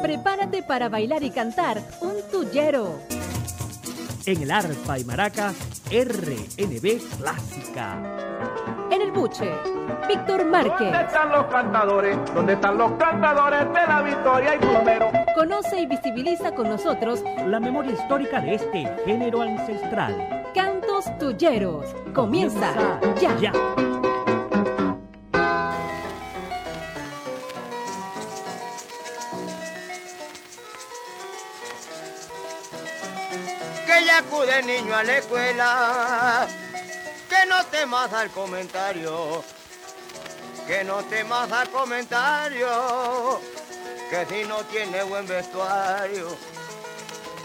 Prepárate para bailar y cantar un tuyero. En el arpa y maracas, RNB Clásica. En el buche, Víctor Márquez. ¿Dónde están los cantadores? ¿Dónde están los cantadores de la victoria y plumero? Conoce y visibiliza con nosotros La memoria histórica de este género ancestral. Cantos Tuyeros. Comienza, ya. ya. ya acude niño a la escuela, que no temas al comentario, que no temas al comentario, que si no tiene buen vestuario,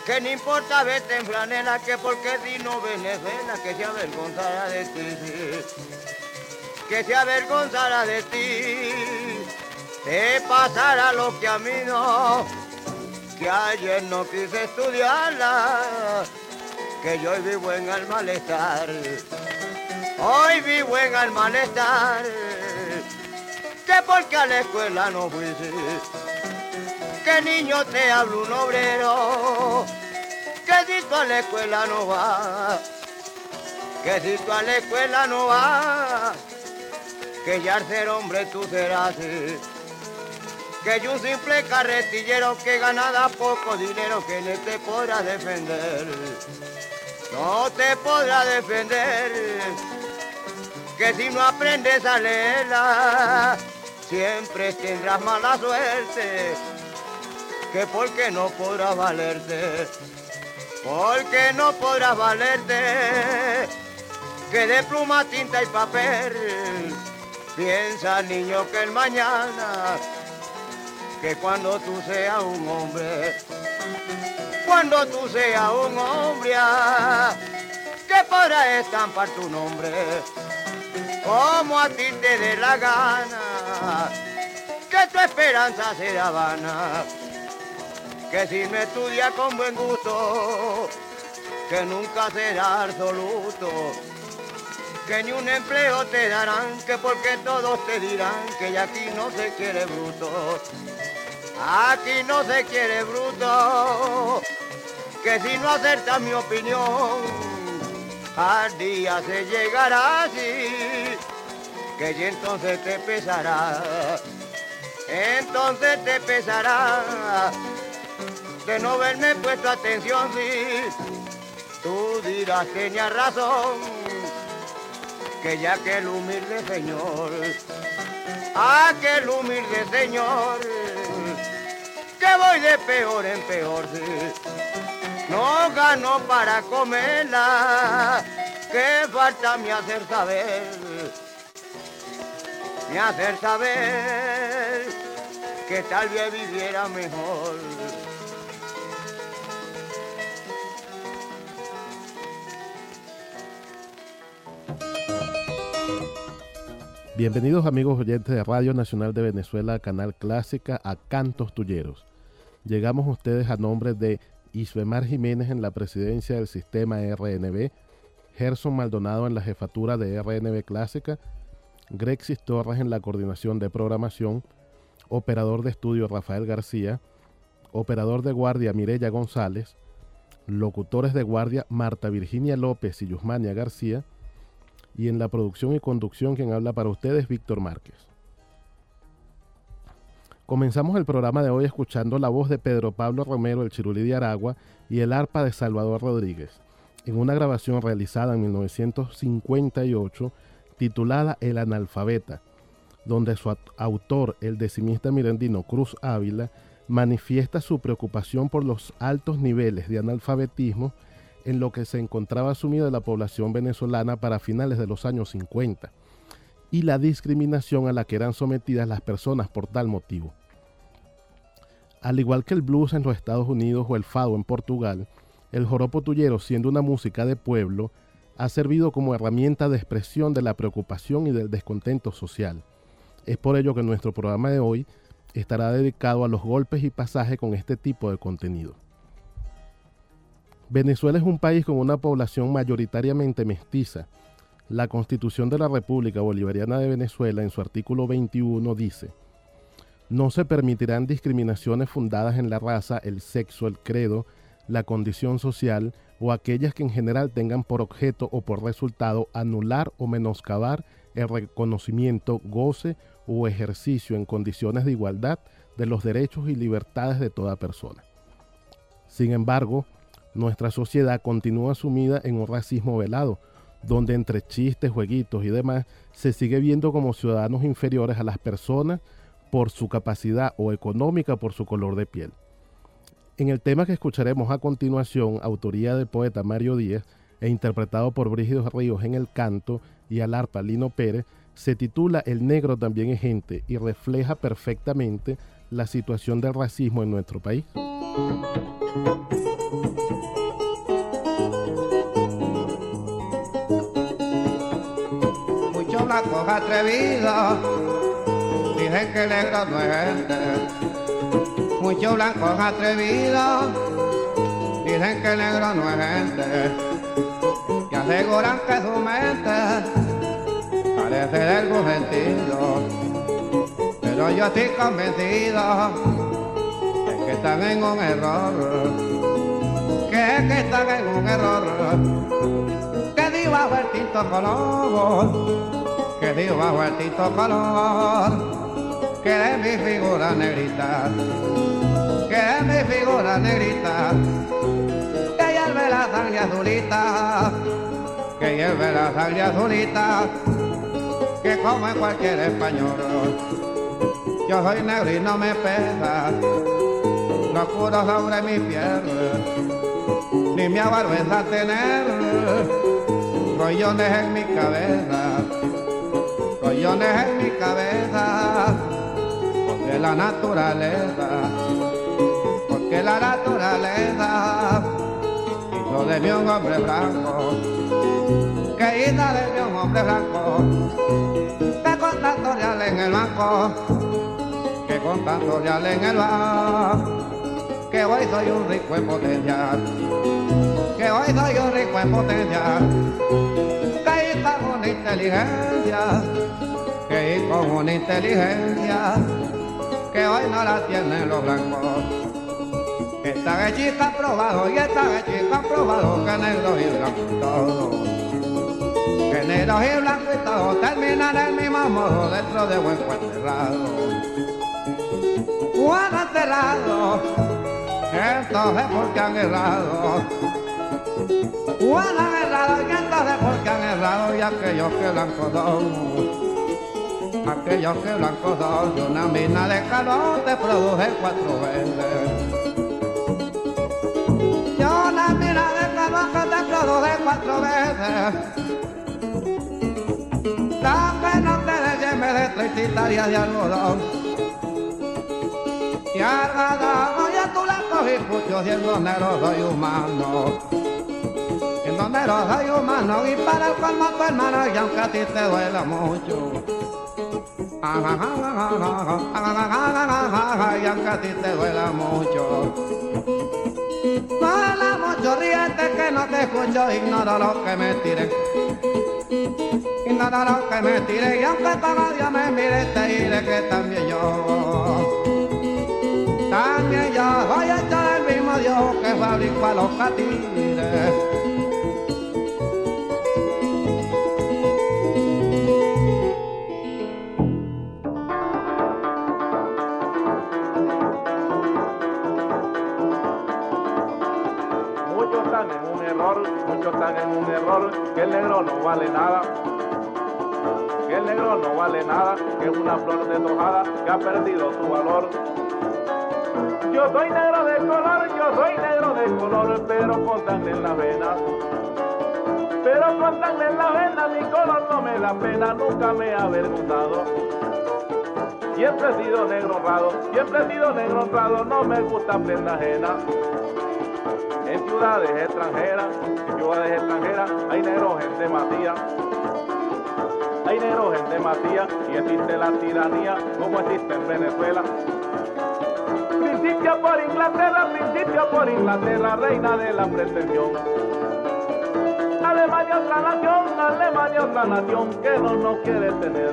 que no importa verte en flanela, que porque si no Venezuela, que se avergonzara de ti, que se avergonzara de ti, te pasará lo que a mí no que ayer no quise estudiarla, que yo hoy vivo en el malestar. Hoy vivo en el malestar, que porque a la escuela no fuiste, que niño te habla un obrero, que si tú a la escuela no vas, que si tú a la escuela no vas, que ya al ser hombre tú serás que yo un simple carretillero que ganada poco dinero que no te podrá defender. No te podrá defender. Que si no aprendes a leerla, siempre tendrás mala suerte. Que porque no podrás valerte. Porque no podrás valerte. Que de pluma, tinta y papel. Piensa, niño, que el mañana que cuando tú seas un hombre, cuando tú seas un hombre, que podrás estampar tu nombre, como a ti te dé la gana, que tu esperanza será vana, que si no estudias con buen gusto, que nunca será absoluto que ni un empleo te darán, que porque todos te dirán que ya aquí no se quiere bruto. Aquí no se quiere bruto, que si no acertas mi opinión, al día se llegará así, que ya entonces te pesará, entonces te pesará de no verme puesto atención, sí, tú dirás tenía razón que ya que el humilde señor, aquel humilde señor, que voy de peor en peor, no gano para comerla, que falta me hacer saber, me hacer saber que tal vez viviera mejor. Bienvenidos amigos oyentes de Radio Nacional de Venezuela, Canal Clásica, a Cantos Tulleros. Llegamos a ustedes a nombre de Isbemar Jiménez en la presidencia del sistema RNB, Gerson Maldonado en la jefatura de RNB Clásica, Grexis Torres en la coordinación de programación, operador de estudio Rafael García, operador de guardia Mirella González, locutores de guardia Marta Virginia López y Yusmania García, y en la producción y conducción quien habla para ustedes, Víctor Márquez. Comenzamos el programa de hoy escuchando la voz de Pedro Pablo Romero, el Chirulí de Aragua, y el arpa de Salvador Rodríguez, en una grabación realizada en 1958 titulada El analfabeta, donde su autor, el decimista mirandino Cruz Ávila, manifiesta su preocupación por los altos niveles de analfabetismo en lo que se encontraba sumida la población venezolana para finales de los años 50 y la discriminación a la que eran sometidas las personas por tal motivo. Al igual que el blues en los Estados Unidos o el fado en Portugal, el joropo tuyero, siendo una música de pueblo, ha servido como herramienta de expresión de la preocupación y del descontento social. Es por ello que nuestro programa de hoy estará dedicado a los golpes y pasajes con este tipo de contenido. Venezuela es un país con una población mayoritariamente mestiza. La Constitución de la República Bolivariana de Venezuela en su artículo 21 dice, No se permitirán discriminaciones fundadas en la raza, el sexo, el credo, la condición social o aquellas que en general tengan por objeto o por resultado anular o menoscabar el reconocimiento, goce o ejercicio en condiciones de igualdad de los derechos y libertades de toda persona. Sin embargo, nuestra sociedad continúa sumida en un racismo velado, donde entre chistes, jueguitos y demás se sigue viendo como ciudadanos inferiores a las personas por su capacidad o económica por su color de piel. En el tema que escucharemos a continuación, autoría del poeta Mario Díaz e interpretado por Brígido Ríos en el canto y al arpa Lino Pérez, se titula El negro también es gente y refleja perfectamente la situación del racismo en nuestro país. Muchos blancos atrevidos dicen que es gente. Muchos blancos atrevidos dicen que el negro no es gente. Y aseguran que su mente parece del sentido. Pero yo estoy convencido de que están en un error. Que es que están en un error. Que di bajo el tinto color. Que di bajo el tinto color. Que de mi figura negrita. Que de mi figura negrita. Que hierve la sangre azulita. Que hierve la sangre azulita. Que como en cualquier español. Yo soy negro y no me pesa. No curo sobre mi piel. Ni me avergüenza tener rollones en mi cabeza. Rollones en mi cabeza. La naturaleza. Porque la naturaleza hizo de mí un hombre blanco. Que hizo de mí un hombre blanco. Que con tanto real en el banco que con tanto real en el bar, que hoy soy un rico en potencia, que hoy soy un rico en potencia, que hice con inteligencia, que con inteligencia, que hoy no la tienen los blancos. Esta chica ha probado y esta chica ha probado que negro y blanco todo. Que negro y blanco y todo terminan el mismo modo dentro de buen. Juan enterrado, entonces porque han errado. Juan han errado y entonces porque han errado y aquellos que blancos son, aquellos que blancos son, de una mina de calor te produce cuatro veces. Yo una mina de calor que te produce cuatro veces. La que no te lleve de tres de algodón. Y agradado ya tú la cogí mucho siendo negro soy humano. Negro soy humano y para el colmo tu hermano y aunque a ti te duela mucho. Y aunque a ti te duela mucho. Duela mucho, ríete que no te escucho, ignoro lo que me tire. Ignoro lo que me tire y aunque todo Dios me mire, te diré que también yo también yo voy a echar el mismo Dios que fabrico a los catires. Ha perdido su valor. Yo soy negro de color, yo soy negro de color, pero con sangre en la vena. Pero con sangre en la vena, mi color no me da pena, nunca me ha avergonzado. Siempre he sido negro honrado, siempre he sido negro honrado, no me gusta prenda ajena. En ciudades extranjeras, en ciudades extranjeras, hay negros en demasía. Hay negros en demasía y existe la tiranía como existe en Venezuela principio por Inglaterra, principio por Inglaterra, reina de la pretensión. Alemania otra nación, Alemania otra nación que no nos quiere tener,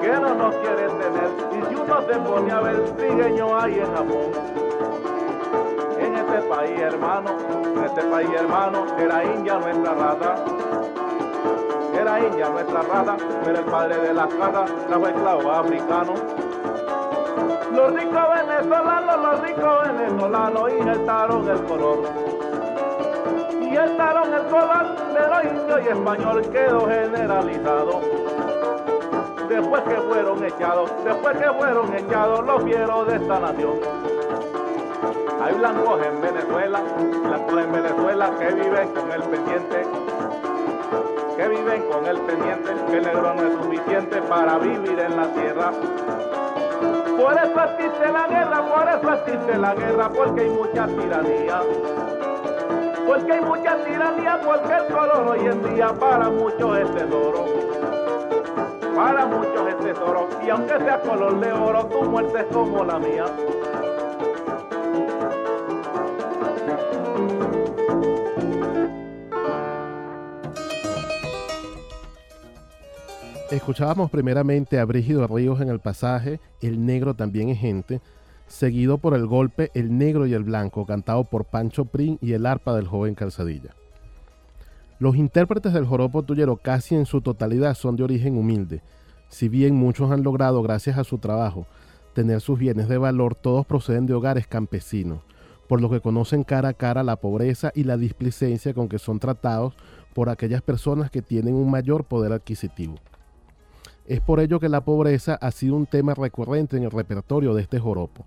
que no nos quiere tener. Y si uno se pone a ver trigueño ahí en Japón. En este país hermano, en este país hermano, era India nuestra raza. India nuestra raza, pero el padre de la casa trajo esclavo africano. Los ricos venezolanos, los ricos venezolanos injertaron el color. Injertaron el color de los indios y español quedó generalizado. Después que fueron echados, después que fueron echados los fieros de esta nación. Hay blancos en Venezuela, blancos en Venezuela que viven con el pendiente, que viven con el pendiente, que el negro no es suficiente para vivir en la tierra. Por eso existe la guerra, por eso existe la guerra, porque hay mucha tiranía. Porque hay mucha tiranía, porque el color hoy en día para muchos es tesoro. Para muchos es tesoro, y aunque sea color de oro, tu muerte es como la mía. Escuchábamos primeramente a Brígido Ríos en el pasaje El negro también es gente, seguido por el golpe El negro y el blanco, cantado por Pancho Prin y el arpa del joven Calzadilla. Los intérpretes del joropo tuyero casi en su totalidad son de origen humilde, si bien muchos han logrado, gracias a su trabajo, tener sus bienes de valor, todos proceden de hogares campesinos, por lo que conocen cara a cara la pobreza y la displicencia con que son tratados por aquellas personas que tienen un mayor poder adquisitivo. Es por ello que la pobreza ha sido un tema recurrente en el repertorio de este joropo.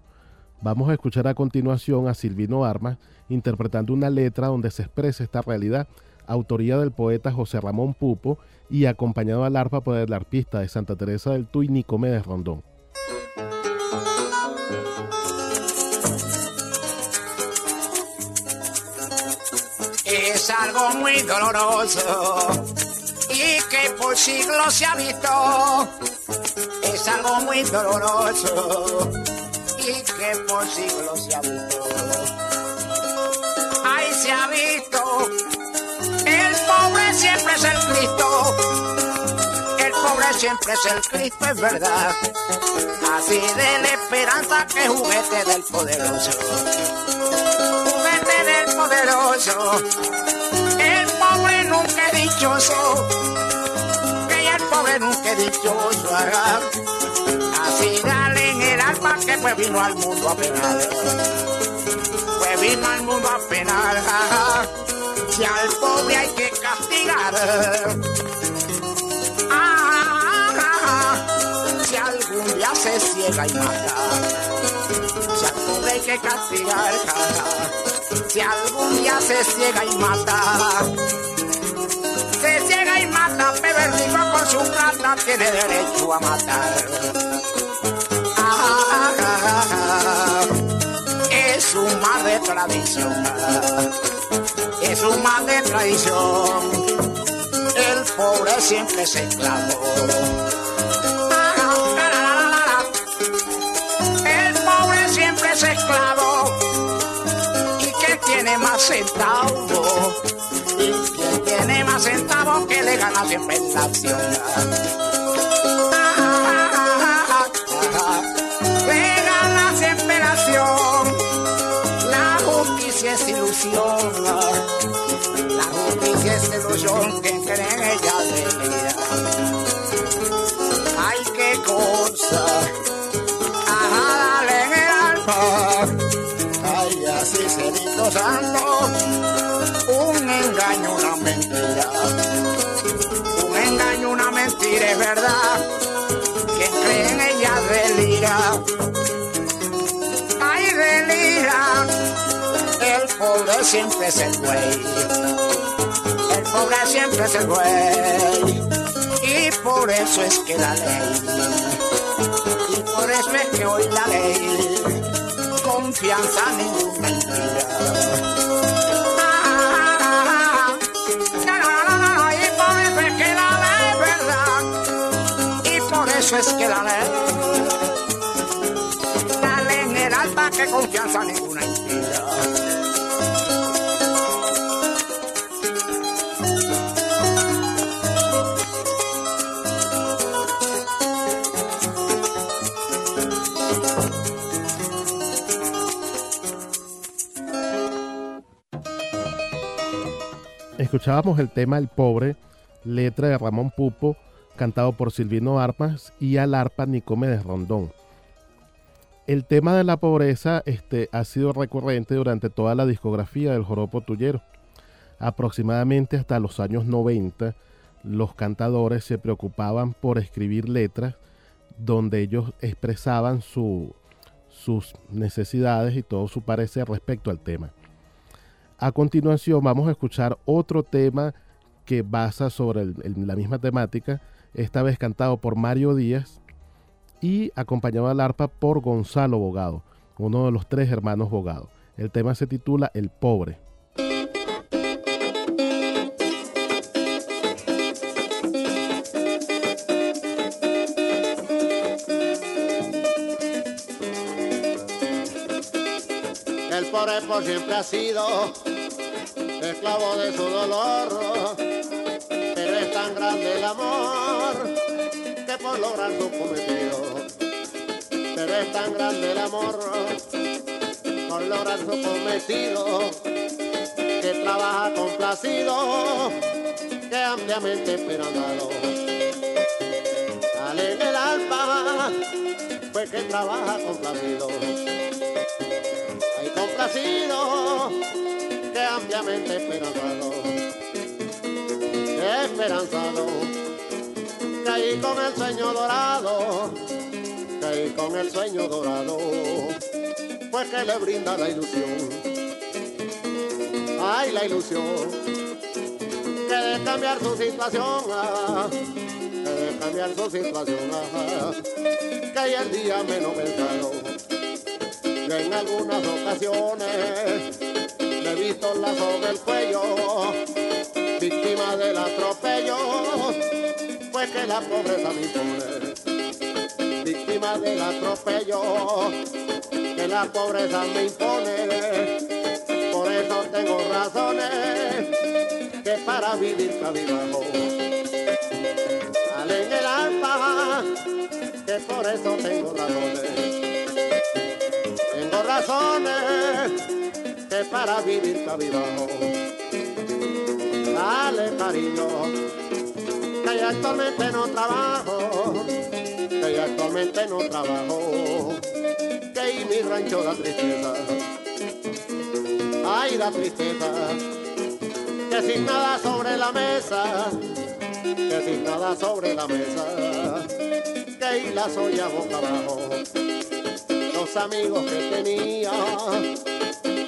Vamos a escuchar a continuación a Silvino Armas interpretando una letra donde se expresa esta realidad, autoría del poeta José Ramón Pupo y acompañado al arpa por el arpista de Santa Teresa del Tuy, Nicomedes Rondón. Es algo muy doloroso y que por siglos se ha visto. Es algo muy doloroso y que por siglos se ha visto. Ahí se ha visto, el pobre siempre es el Cristo. El pobre siempre es el Cristo, es verdad. Así de la esperanza que juguete del poderoso. Juguete del poderoso. Nunca es dichoso. Que el pobre nunca es dichoso. haga. Así dale en el alma que pues vino al mundo a penar. Pues vino al mundo a penar. Si al pobre hay que castigar. Si algún día se ciega y mata, si al pobre hay que castigar, si algún día se ciega y mata, mata, pero el rico con su plata tiene derecho a matar. Es un mal de tradición, es un mal de tradición el pobre siempre es esclavo. El pobre siempre es esclavo. ¿Y que tiene más centavos? Que le verdad. Quien cree en ella delira. Ay, delira. El pobre siempre es el güey. El pobre siempre es el güey. Y por eso es que la ley. Y por eso es que hoy la ley. Confianza ninguna mentira. eso es que dale. Dale en el alma que confianza ninguna inspira. Escuchábamos el tema El Pobre, letra de Ramón Pupo, cantado por Silvino Armas y al arpa Nicomedes Rondón. El tema de la pobreza este, ha sido recurrente durante toda la discografía del joropo tuyero. Aproximadamente hasta los años 90, los cantadores se preocupaban por escribir letras donde ellos expresaban sus necesidades y todo su parecer respecto al tema. A continuación vamos a escuchar otro tema que basa sobre la misma temática, esta vez cantado por Mario Díaz y acompañado al arpa por Gonzalo Bogado, uno de los tres hermanos Bogado. El tema se titula El Pobre. El pobre por siempre ha sido esclavo de su dolor, tan grande el amor que por lograr su cometido, pero es tan grande el amor por lograr su cometido, que trabaja complacido, que ampliamente esperanzado. Sale en el alma, pues que trabaja complacido. Hay complacido que ampliamente esperanzado, esperanzado, caí con el sueño dorado, caí con el sueño dorado, pues que le brinda la ilusión, ay la ilusión, que de cambiar su situación, ah, que de cambiar su situación, ah, que el día menos pensado, yo en algunas ocasiones he visto la soga el cuello, víctima del atropello, pues que la pobreza me impone. Víctima del atropello, que la pobreza me impone. Por eso tengo razones que para vivir cabibajo. Sale en el alma, que por eso tengo razones. Tengo razones que para vivir cabibajo. Dale cariño, que yo actualmente no trabajo, que yo actualmente no trabajo, que y mi rancho da tristeza. Ay, da tristeza, que sin nada sobre la mesa, que sin nada sobre la mesa, que y la soya boca abajo. Los amigos que tenía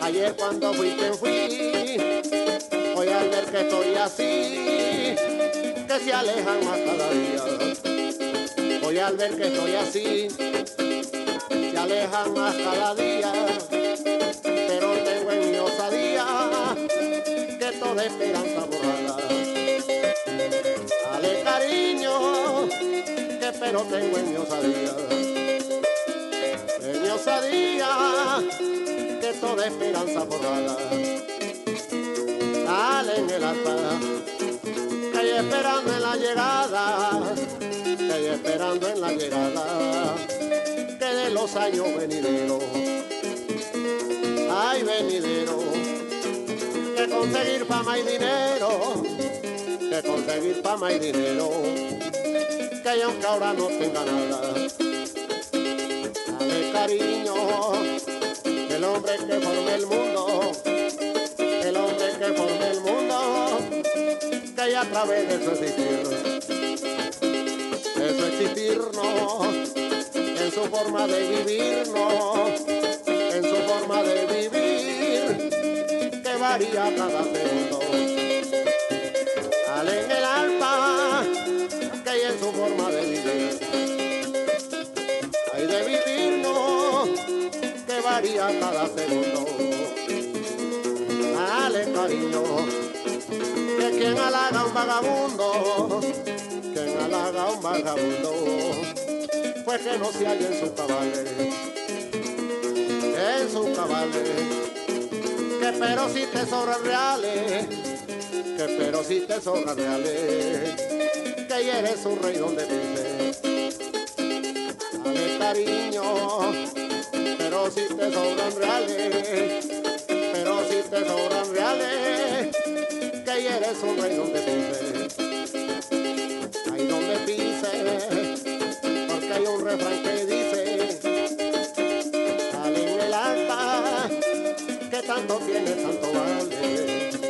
Ayer cuando fui quien fui, hoy al ver que estoy así, que se alejan más cada día. Hoy al ver que estoy así, se alejan más cada día. Pero tengo en mi osadía que toda esperanza borrada. Dale cariño, que pero tengo en mi osadía. En mi osadía toda esperanza borrada. En el alta, que esperando en la llegada, que esperando en la llegada, que de los años venideros, ay venidero, que conseguir fama y dinero, que conseguir fama y dinero, que aunque ahora no tenga nada, dale cariño el hombre que formó el mundo, que formó el mundo, que a través de su existir, de su existirnos, en su forma de vivirnos, en su forma de vivir, que varía cada segundo. Sale en el alma, que hay en su forma de vivir, hay de vivirnos varía cada segundo. Cariño, que quien halaga un vagabundo, quien halaga un vagabundo, pues que no se halla en su cabales, en su cabales, que pero si te sobran reales, que pero si te sobran reales, que eres un rey donde vives. Dale cariño pero si te sobran reales, te sobran reales, que eres es un rey donde pise. Ahí donde pise, porque hay un refrán que dice, sale en el alta, que tanto tiene, tanto vale.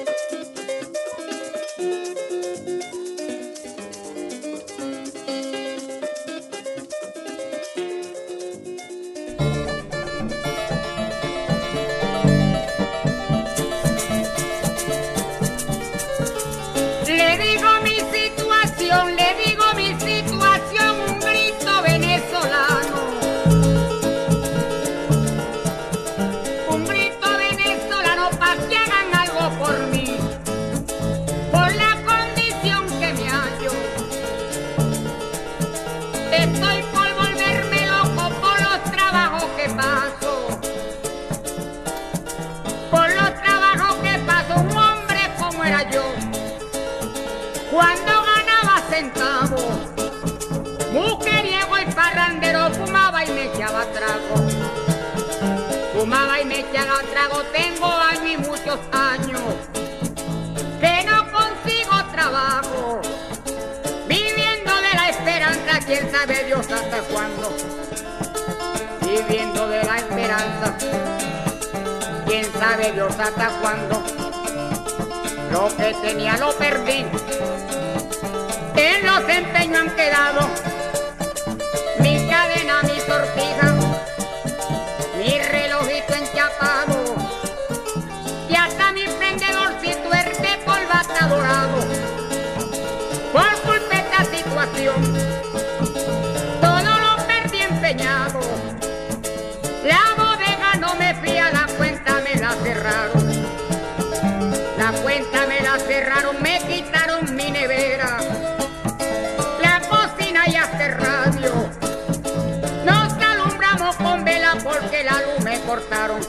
Trago. Fumaba y me echaba trago, tengo a mí muchos años que no consigo trabajo. Viviendo de la esperanza, quién sabe Dios hasta cuándo. Viviendo de la esperanza, quién sabe Dios hasta cuándo. Lo que tenía lo perdí. En los empeños han quedado cortaron.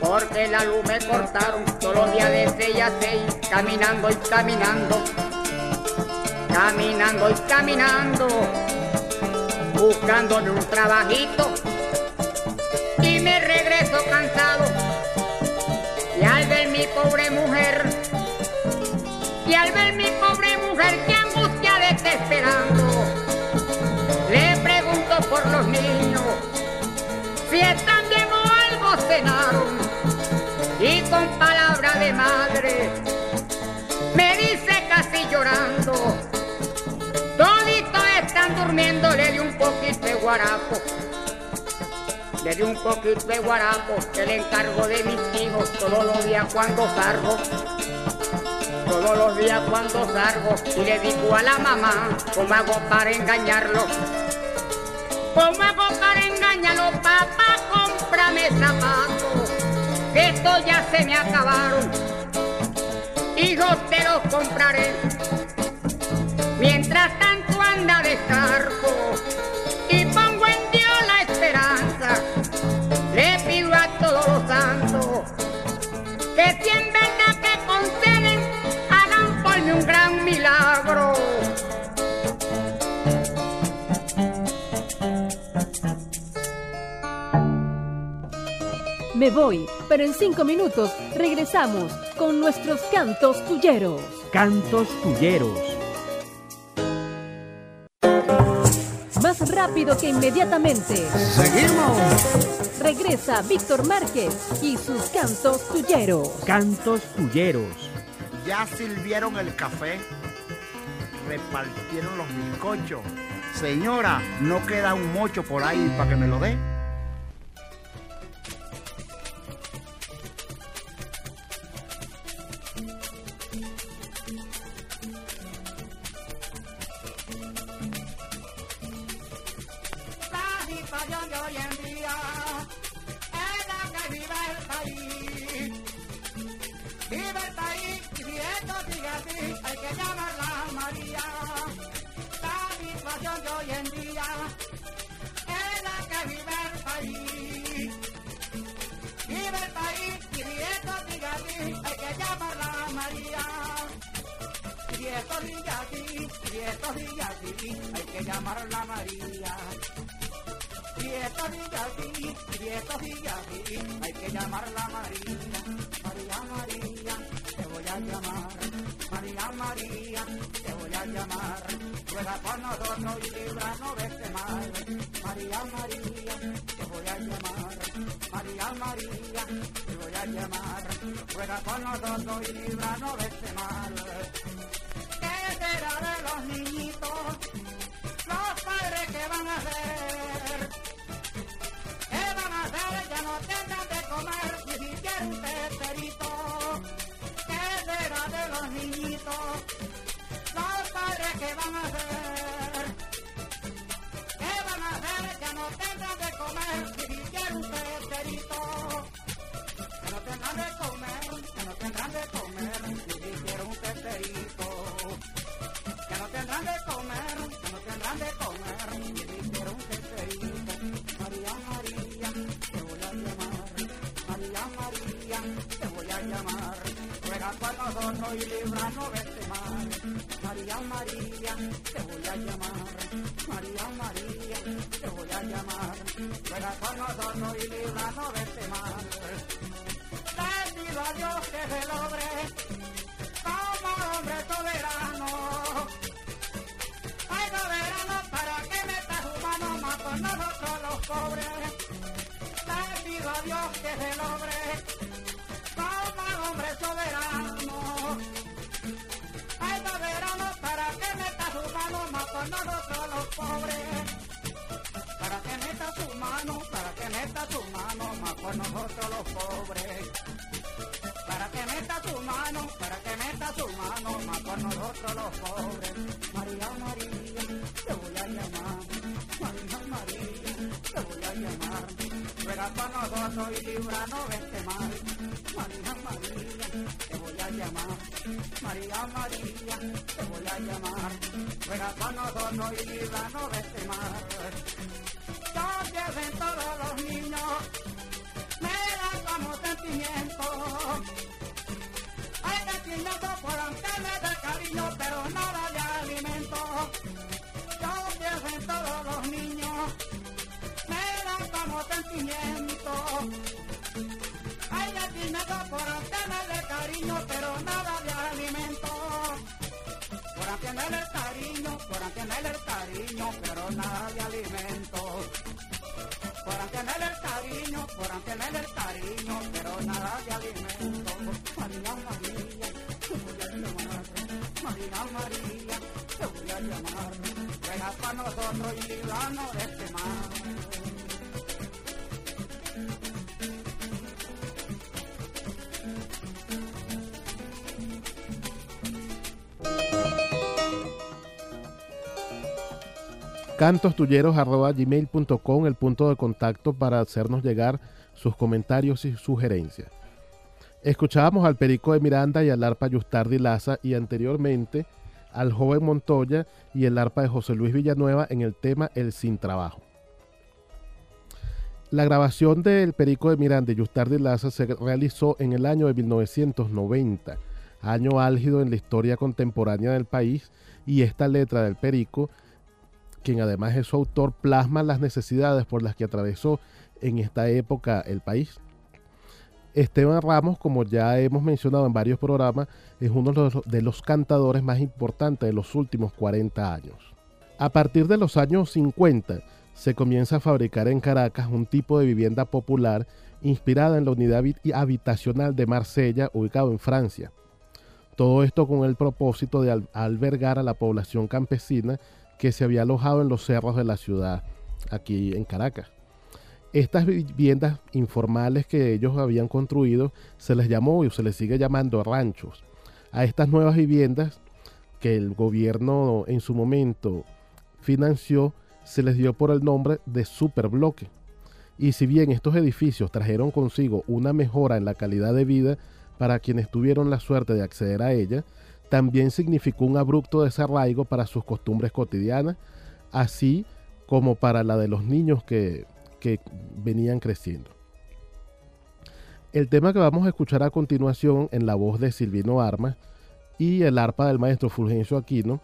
Porque la luz me cortaron todos los días de 6 a 6, caminando y caminando. Caminando y caminando. Buscándome un trabajito. Y me regreso cansado. Y al ver mi pobre mujer, y al ver mi pobre mujer que angustia de estar esperando, le pregunto por los niños, bien o algo cenaron, y con palabra de madre, me dice casi llorando, toditos están durmiendo, le di un poquito de guarapo. Le di un poquito de guarapo le encargo de mis hijos todos los días cuando salgo. Todos los días cuando salgo y le digo a la mamá cómo hago para engañarlo. ¿Cómo hago para engañarlo? Papá, cómprame zapatos, estos ya se me acabaron. Hijos, te los compraré. Mientras tanto anda de cargo Me voy, pero en cinco minutos regresamos con nuestros cantos tulleros. Cantos Tulleros. Más rápido que inmediatamente. Seguimos. Regresa Víctor Márquez y sus cantos tulleros. Cantos Tulleros. Ya sirvieron el café. Repartieron los bizcochos. Señora, ¿no queda un mocho por ahí para que me lo dé? Hay que llamarla María. La situación de hoy en día es la que vive el país. Vive el país y esto sigue así hay que llamarla María. Si esto sigue así, si esto sigue así, hay que llamarla María. Y esto sigue así, y esto sigue así, hay que llamarla María, María María, te voy a llamar, María María, te voy a llamar, ruega por nosotros y líbranos de este mal, María María, te voy a llamar, María María, te voy a llamar, ruega por nosotros y líbranos de este mal. Te voy a llamar, ruega por nosotros y de este mal. María, María, te voy a llamar, María, María, te voy a llamar, su mano, más por nosotros los pobres. María, María, te voy a llamar, María, María, te voy a llamar. Ruega por nosotros y líbranos de este mal. María, María, te voy a llamar, María, María, te voy a llamar. Ruega por nosotros y líbranos de este mal. Sentimiento por antenas de cariño, pero nada de alimento. Yo pienso en todos los niños, me dan como sentimiento. Hay sentimiento por antenas de cariño, pero nada de alimento. Por antenas el cariño, por antenas el cariño, pero nada de alimento por tener el cariño, por tener el cariño, pero nada de alimento. Te voy a llamar, ruega para nosotros el punto de contacto para hacernos llegar sus comentarios y sugerencias. Escuchábamos al Perico de Miranda y al arpa Yustardi Laza y anteriormente al joven Montoya y el arpa de José Luis Villanueva en el tema El Sin Trabajo. La grabación del Perico de Miranda y Yustardi Laza se realizó en el año de 1990, año álgido en la historia contemporánea del país, y esta letra del Perico quien además es su autor, plasma las necesidades por las que atravesó en esta época el país. Esteban Ramos, como ya hemos mencionado en varios programas, es uno de los cantadores más importantes de los últimos 40 años. A partir de los años 50 se comienza a fabricar en Caracas un tipo de vivienda popular inspirada en la unidad habitacional de Marsella, ubicado en Francia. Todo esto con el propósito de albergar a la población campesina que se había alojado en los cerros de la ciudad, aquí en Caracas. Estas viviendas informales que ellos habían construido se les llamó y se les sigue llamando ranchos. A estas nuevas viviendas que el gobierno en su momento financió, se les dio por el nombre de superbloque. Y si bien estos edificios trajeron consigo una mejora en la calidad de vida para quienes tuvieron la suerte de acceder a ella, también significó un abrupto desarraigo para sus costumbres cotidianas, así como para la de los niños que, que venían creciendo. El tema que vamos a escuchar a continuación en la voz de Silvino Armas y el arpa del maestro Fulgencio Aquino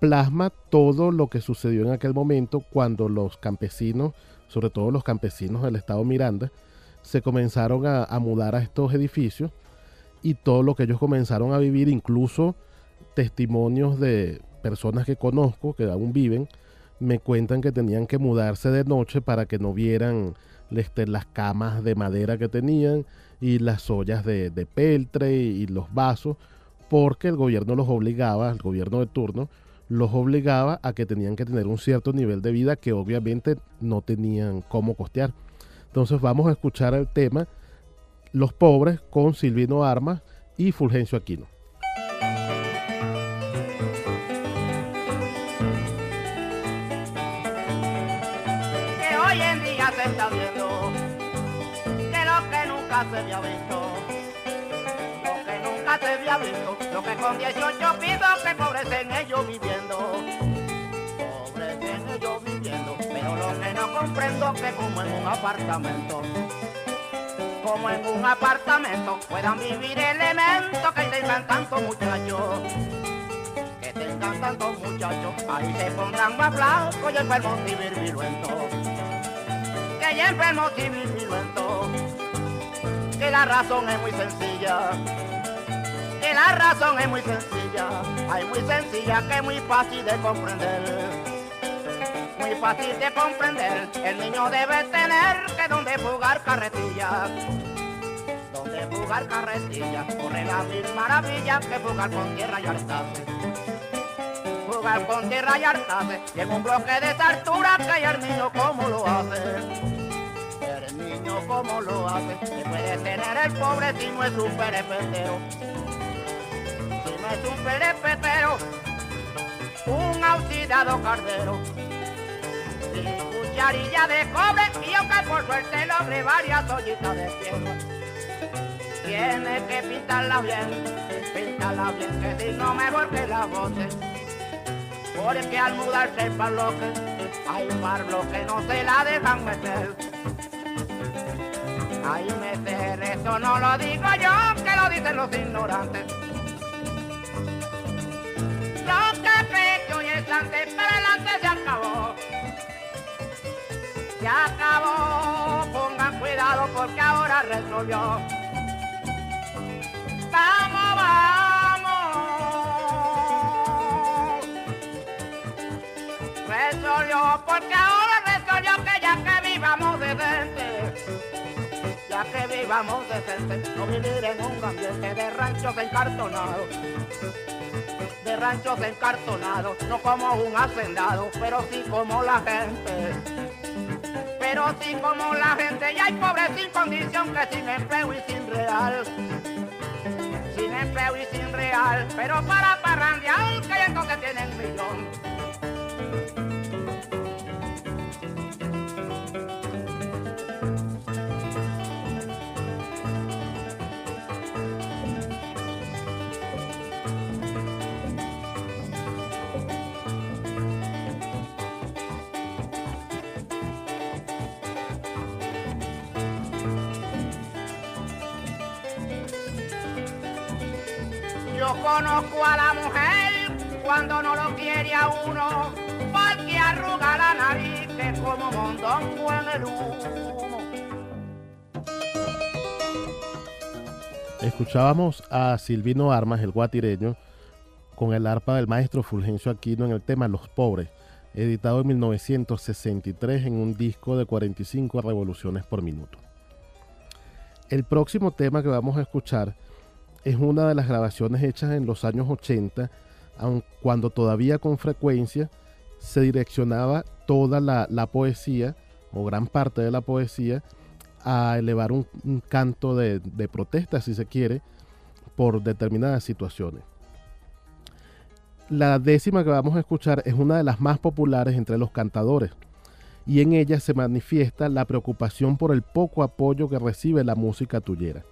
plasma todo lo que sucedió en aquel momento cuando los campesinos sobre todo los campesinos del estado Miranda, se comenzaron a, a mudar a estos edificios y todo lo que ellos comenzaron a vivir, incluso testimonios de personas que conozco que aún viven, me cuentan que tenían que mudarse de noche para que no vieran este, las camas de madera que tenían y las ollas de, peltre y, y los vasos, porque el gobierno los obligaba, el gobierno de turno, los obligaba a que tenían que tener un cierto nivel de vida que obviamente no tenían cómo costear. Entonces vamos a escuchar el tema Los pobres con Silvino Armas y Fulgencio Aquino. Se había visto, lo que nunca se había visto, lo que con 18 pido que pobres en ellos viviendo, pobres en ellos viviendo, pero lo que no comprendo que como en un apartamento, como en un apartamento puedan vivir elementos que tengan tantos muchachos. Que tengan tantos muchachos, ahí se pondrán más blancos y enfermos y virviluentos. Que ya enfermos y. La razón es muy sencilla. Que la razón es muy sencilla. Ay, muy sencilla que es muy fácil de comprender. Muy fácil de comprender. El niño debe tener que donde jugar carretillas donde jugar carretilla, corre la mil maravillas que jugar con tierra y hartarse. Jugar con tierra y hartarse, y en un bloque de altura que el niño como lo hace. El niño como lo hace, que puede tener el pobre si no es un perepetero. Si no es un perepetero, un oxidado cardero. Y cucharilla de cobre, y aunque por suerte logre varias ollitas de piedra tiene que pintarla bien, pintarla bien, que si no mejor que la voces. Porque al mudarse para lo que hay un que no se la dejan meter. Hay meter, eso no lo digo yo, que lo dicen los ignorantes. Lo que cree que hoy es antes, para adelante se acabó. Se acabó, pongan cuidado porque ahora resolvió. Vamos, que vivamos decente, no vivir en un ambiente de ranchos encartonados, de ranchos encartonados, no como un hacendado, pero sí como la gente. Pero sí como la gente y hay pobres sin condición que sin empleo y sin real. Sin empleo y sin real, pero para parrandear que entonces tienen millón. Conozco a la mujer cuando no lo quiere a uno, porque arruga la nariz que como mondongo en el humo. Escuchábamos a Silvino Armas, el guatireño, con el arpa del maestro Fulgencio Aquino en el tema Los Pobres, editado en 1963 en un disco de 45 revoluciones por minuto. El próximo tema que vamos a escuchar es una de las grabaciones hechas en los años 80, aun cuando todavía con frecuencia se direccionaba toda la, poesía, o gran parte de la poesía, a elevar un, un canto de, de protesta, si se quiere, por determinadas situaciones. La décima que vamos a escuchar es una de las más populares entre los cantadores y en ella se manifiesta la preocupación por el poco apoyo que recibe la música tuyera.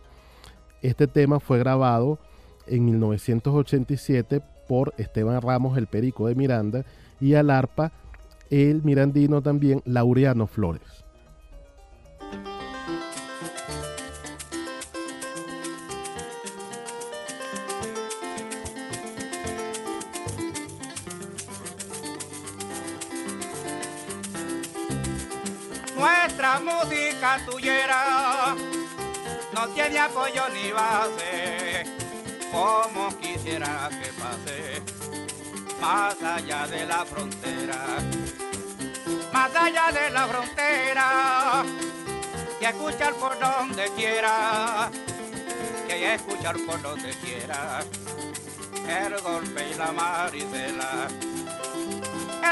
Este tema fue grabado en 1987 por Esteban Ramos el Perico de Miranda y al arpa el mirandino también Laureano Flores. esta música tuyera no tiene apoyo ni base, como quisiera que pase, más allá de la frontera, más allá de la frontera, que escuchar por donde quiera, que escuchar por donde quiera, el golpe y la maricela,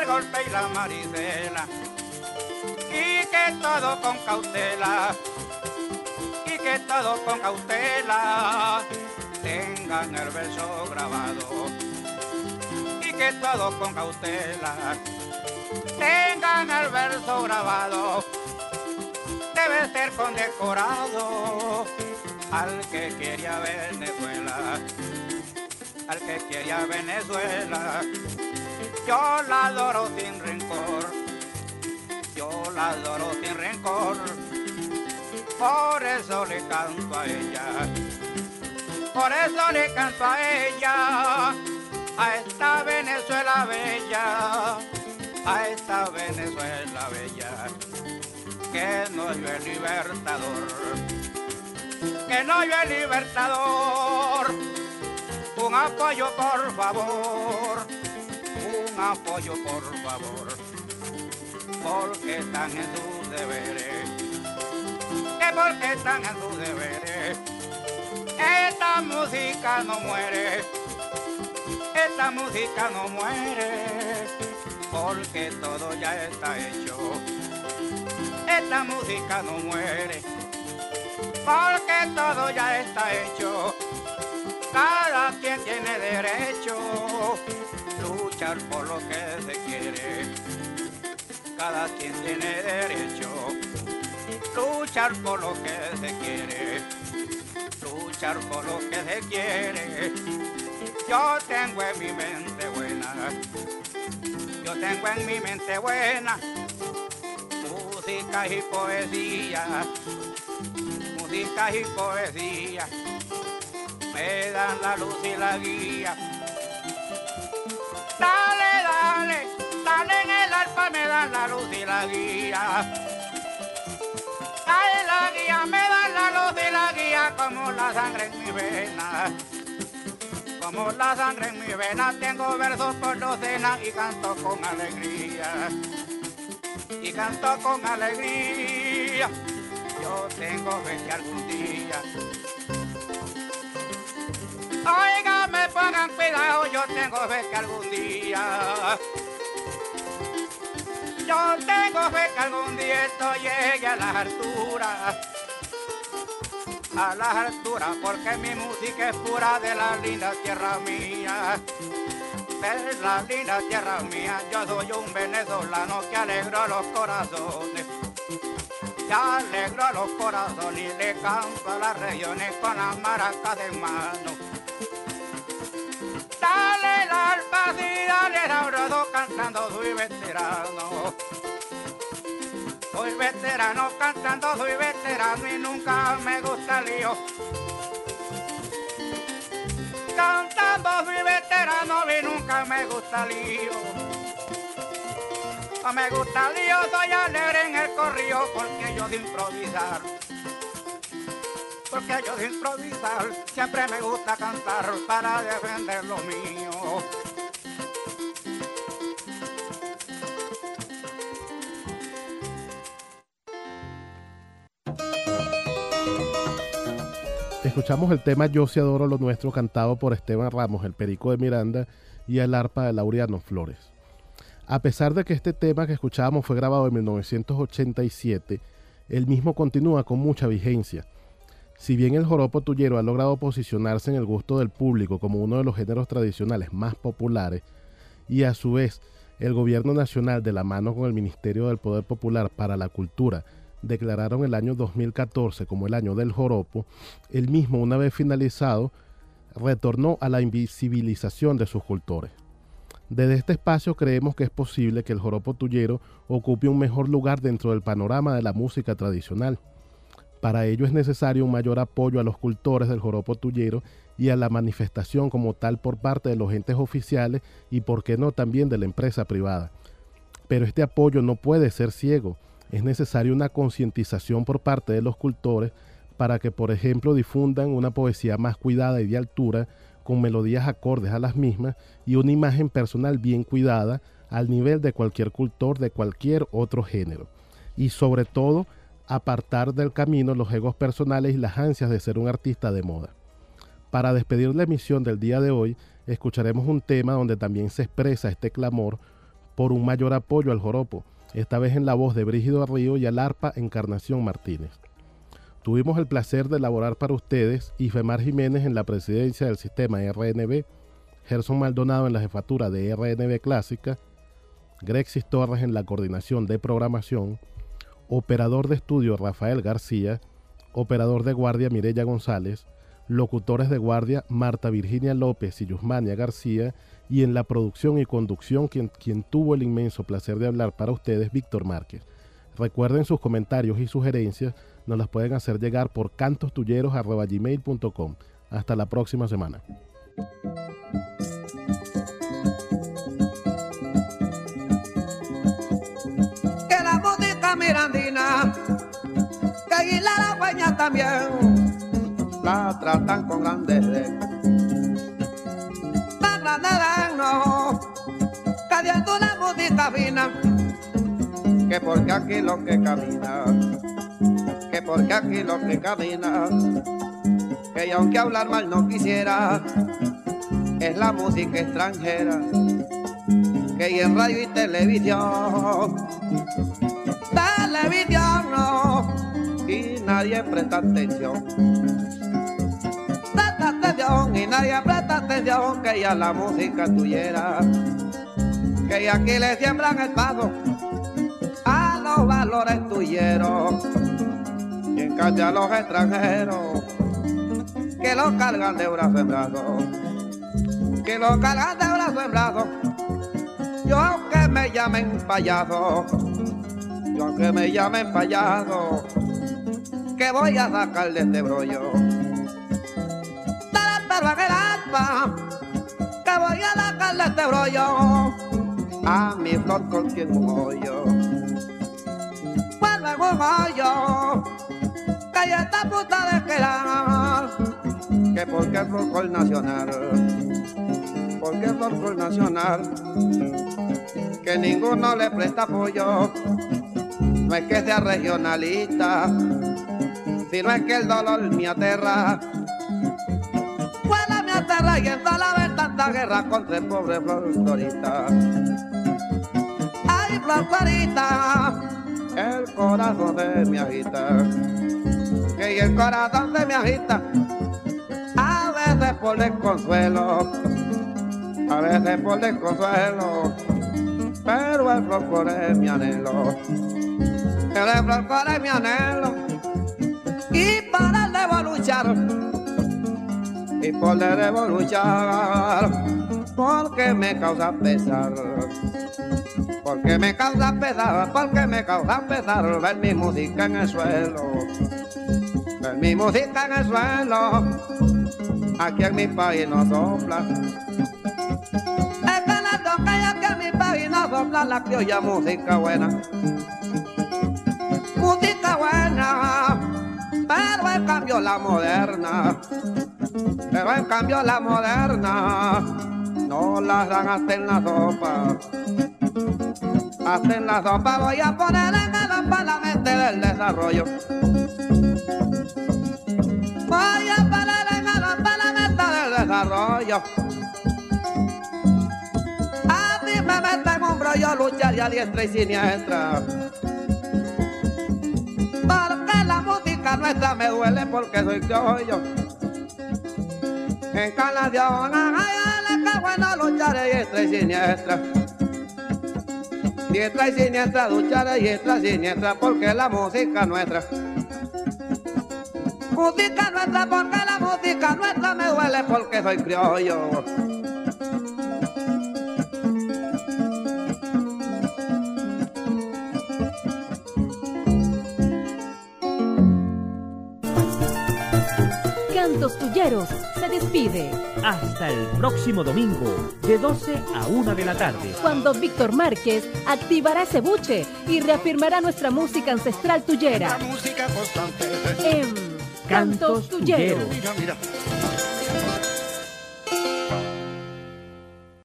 el golpe y la maricela y que todo con cautela, que todo con cautela, tengan el verso grabado, y que todo con cautela, tengan el verso grabado, debe ser condecorado al que quería Venezuela, al que quería Venezuela, yo la adoro sin rencor. Yo la adoro sin rencor, por eso le canto a ella, por eso le canto a ella, a esta Venezuela bella, a esta Venezuela bella, que no yo el libertador, que no yo el libertador, un apoyo por favor, un apoyo por favor. Porque están en sus deberes, que porque están en sus deberes. Esta música no muere, esta música no muere, porque todo ya está hecho. Esta música no muere, porque todo ya está hecho. Cada quien tiene derecho luchar por lo que se quiere cada quien tiene derecho luchar por lo que se quiere, luchar por lo que se quiere. Yo tengo en mi mente buena, yo tengo en mi mente buena música y poesía, música y poesía, me dan la luz y la guía. Dale, dale Dale en el alfa me dan la luz y la guía. La guía me dan la luz y la guía como la sangre en mi vena. Como la sangre en mi vena tengo versos por docena y canto con alegría. Y canto con alegría. Yo tengo fe que algún día Oiga, me pongan cuidado, yo tengo fe que algún día yo tengo fe que algún día esto llegue a las alturas, a las alturas, porque mi música es pura de la linda tierra mía, de la linda tierra mía. Yo soy un venezolano que alegró los corazones, que alegró los corazones y le canto a las regiones con las maracas de mano cantando soy veterano. Soy veterano cantando, soy veterano y nunca me gusta el lío. Cantando soy veterano y nunca me gusta el lío. No me gusta el lío, soy alegre en el corrido porque yo de improvisar porque yo de improvisar siempre me gusta cantar para defender lo mío. Escuchamos el tema Yo sí adoro lo nuestro cantado por Esteban Ramos, el Perico de Miranda y el arpa de Laureano Flores. A pesar de que este tema que escuchábamos fue grabado en 1987, el mismo continúa con mucha vigencia si bien el joropo tuyero ha logrado posicionarse en el gusto del público como uno de los géneros tradicionales más populares, y a su vez el gobierno nacional de la mano con el Ministerio del Poder Popular para la Cultura declararon el año 2014 como el año del joropo, el mismo una vez finalizado retornó a la invisibilización de sus cultores. Desde este espacio creemos que es posible que el joropo tuyero ocupe un mejor lugar dentro del panorama de la música tradicional para ello es necesario un mayor apoyo a los cultores del joropo tuyero y a la manifestación como tal por parte de los entes oficiales y, por qué no, también de la empresa privada. Pero este apoyo no puede ser ciego. Es necesaria una concientización por parte de los cultores para que, por ejemplo, difundan una poesía más cuidada y de altura, con melodías acordes a las mismas y una imagen personal bien cuidada al nivel de cualquier cultor de cualquier otro género. Y sobre todo, apartar del camino los egos personales y las ansias de ser un artista de moda. Para despedir la emisión del día de hoy, escucharemos un tema donde también se expresa este clamor por un mayor apoyo al joropo, esta vez en la voz de Brígido Río y al arpa Encarnación Martínez. Tuvimos el placer de elaborar para ustedes Ifemar Jiménez en la presidencia del sistema RNB, Gerson Maldonado en la jefatura de RNB Clásica, Grexis Torres en la coordinación de programación, operador de estudio Rafael García, operador de guardia Mirella González, locutores de guardia Marta Virginia López y Yusmania García, y en la producción y conducción quien, quien tuvo el inmenso placer de hablar para ustedes, Víctor Márquez. Recuerden sus comentarios y sugerencias, nos las pueden hacer llegar por cantostulleros.com. Hasta la próxima semana. Que la música mirandina, que la también, la tratan con grandeza que porque aquí lo que camina, que porque aquí lo que camina, que aunque hablar mal no quisiera, es la música extranjera, que en radio y televisión, televisión no, y nadie presta atención. Y nadie presta atención que ya la música tuyera, que aquí le siembran el paso a los valores tuyeros y en a los extranjeros que lo cargan de brazo en brazo, que lo cargan de brazo en brazo. Yo aunque me llamen payaso, yo aunque me llamen payaso, que voy a sacar de este brollo que voy a sacarle este brollo a mi flor con quien hoyo. Vuelve un hoyo, que ya está puta de quedar, que porque es folclor nacional, porque es folclor nacional, que ninguno le presta apoyo, no es que sea regionalista, sino es que el dolor me aterra. Y en la ver tanta guerra contra el pobre Flor Florita, el corazón de mi agita, que el corazón de mi agita, a veces por desconsuelo, a veces por desconsuelo, pero el flor es mi anhelo, el flor es mi anhelo, y para el debo luchar y por le debo luchar porque me causa pesar porque me causa pesar porque me causa pesar ver mi música en el suelo. Ver mi música en el suelo. Aquí en mi país no sopla. Es que la toca y aquí en mi país no sopla la criolla música buena. Música buena pero en cambio la moderna. Pero en cambio la moderna no la dan hasta en la sopa. Hasta en la sopa voy a poner en el parlamento del desarrollo. Voy a poner en el parlamento del desarrollo. A mí me meten un brollo luchar a diestra y siniestra. Porque la música nuestra me duele porque soy yo en Canadión, ay, la bueno lucharé diestra y siniestra. Diestra y siniestra, lucharé diestra y siniestra, porque la música nuestra. Música nuestra, porque la música nuestra me duele, porque soy criollo. Cantos Tulleros se despide. Hasta el próximo domingo, de 12 a 1 de la tarde. Cuando Víctor Márquez activará ese buche y reafirmará nuestra música ancestral tullera. música constante. En Cantos Tulleros. Mira, mira.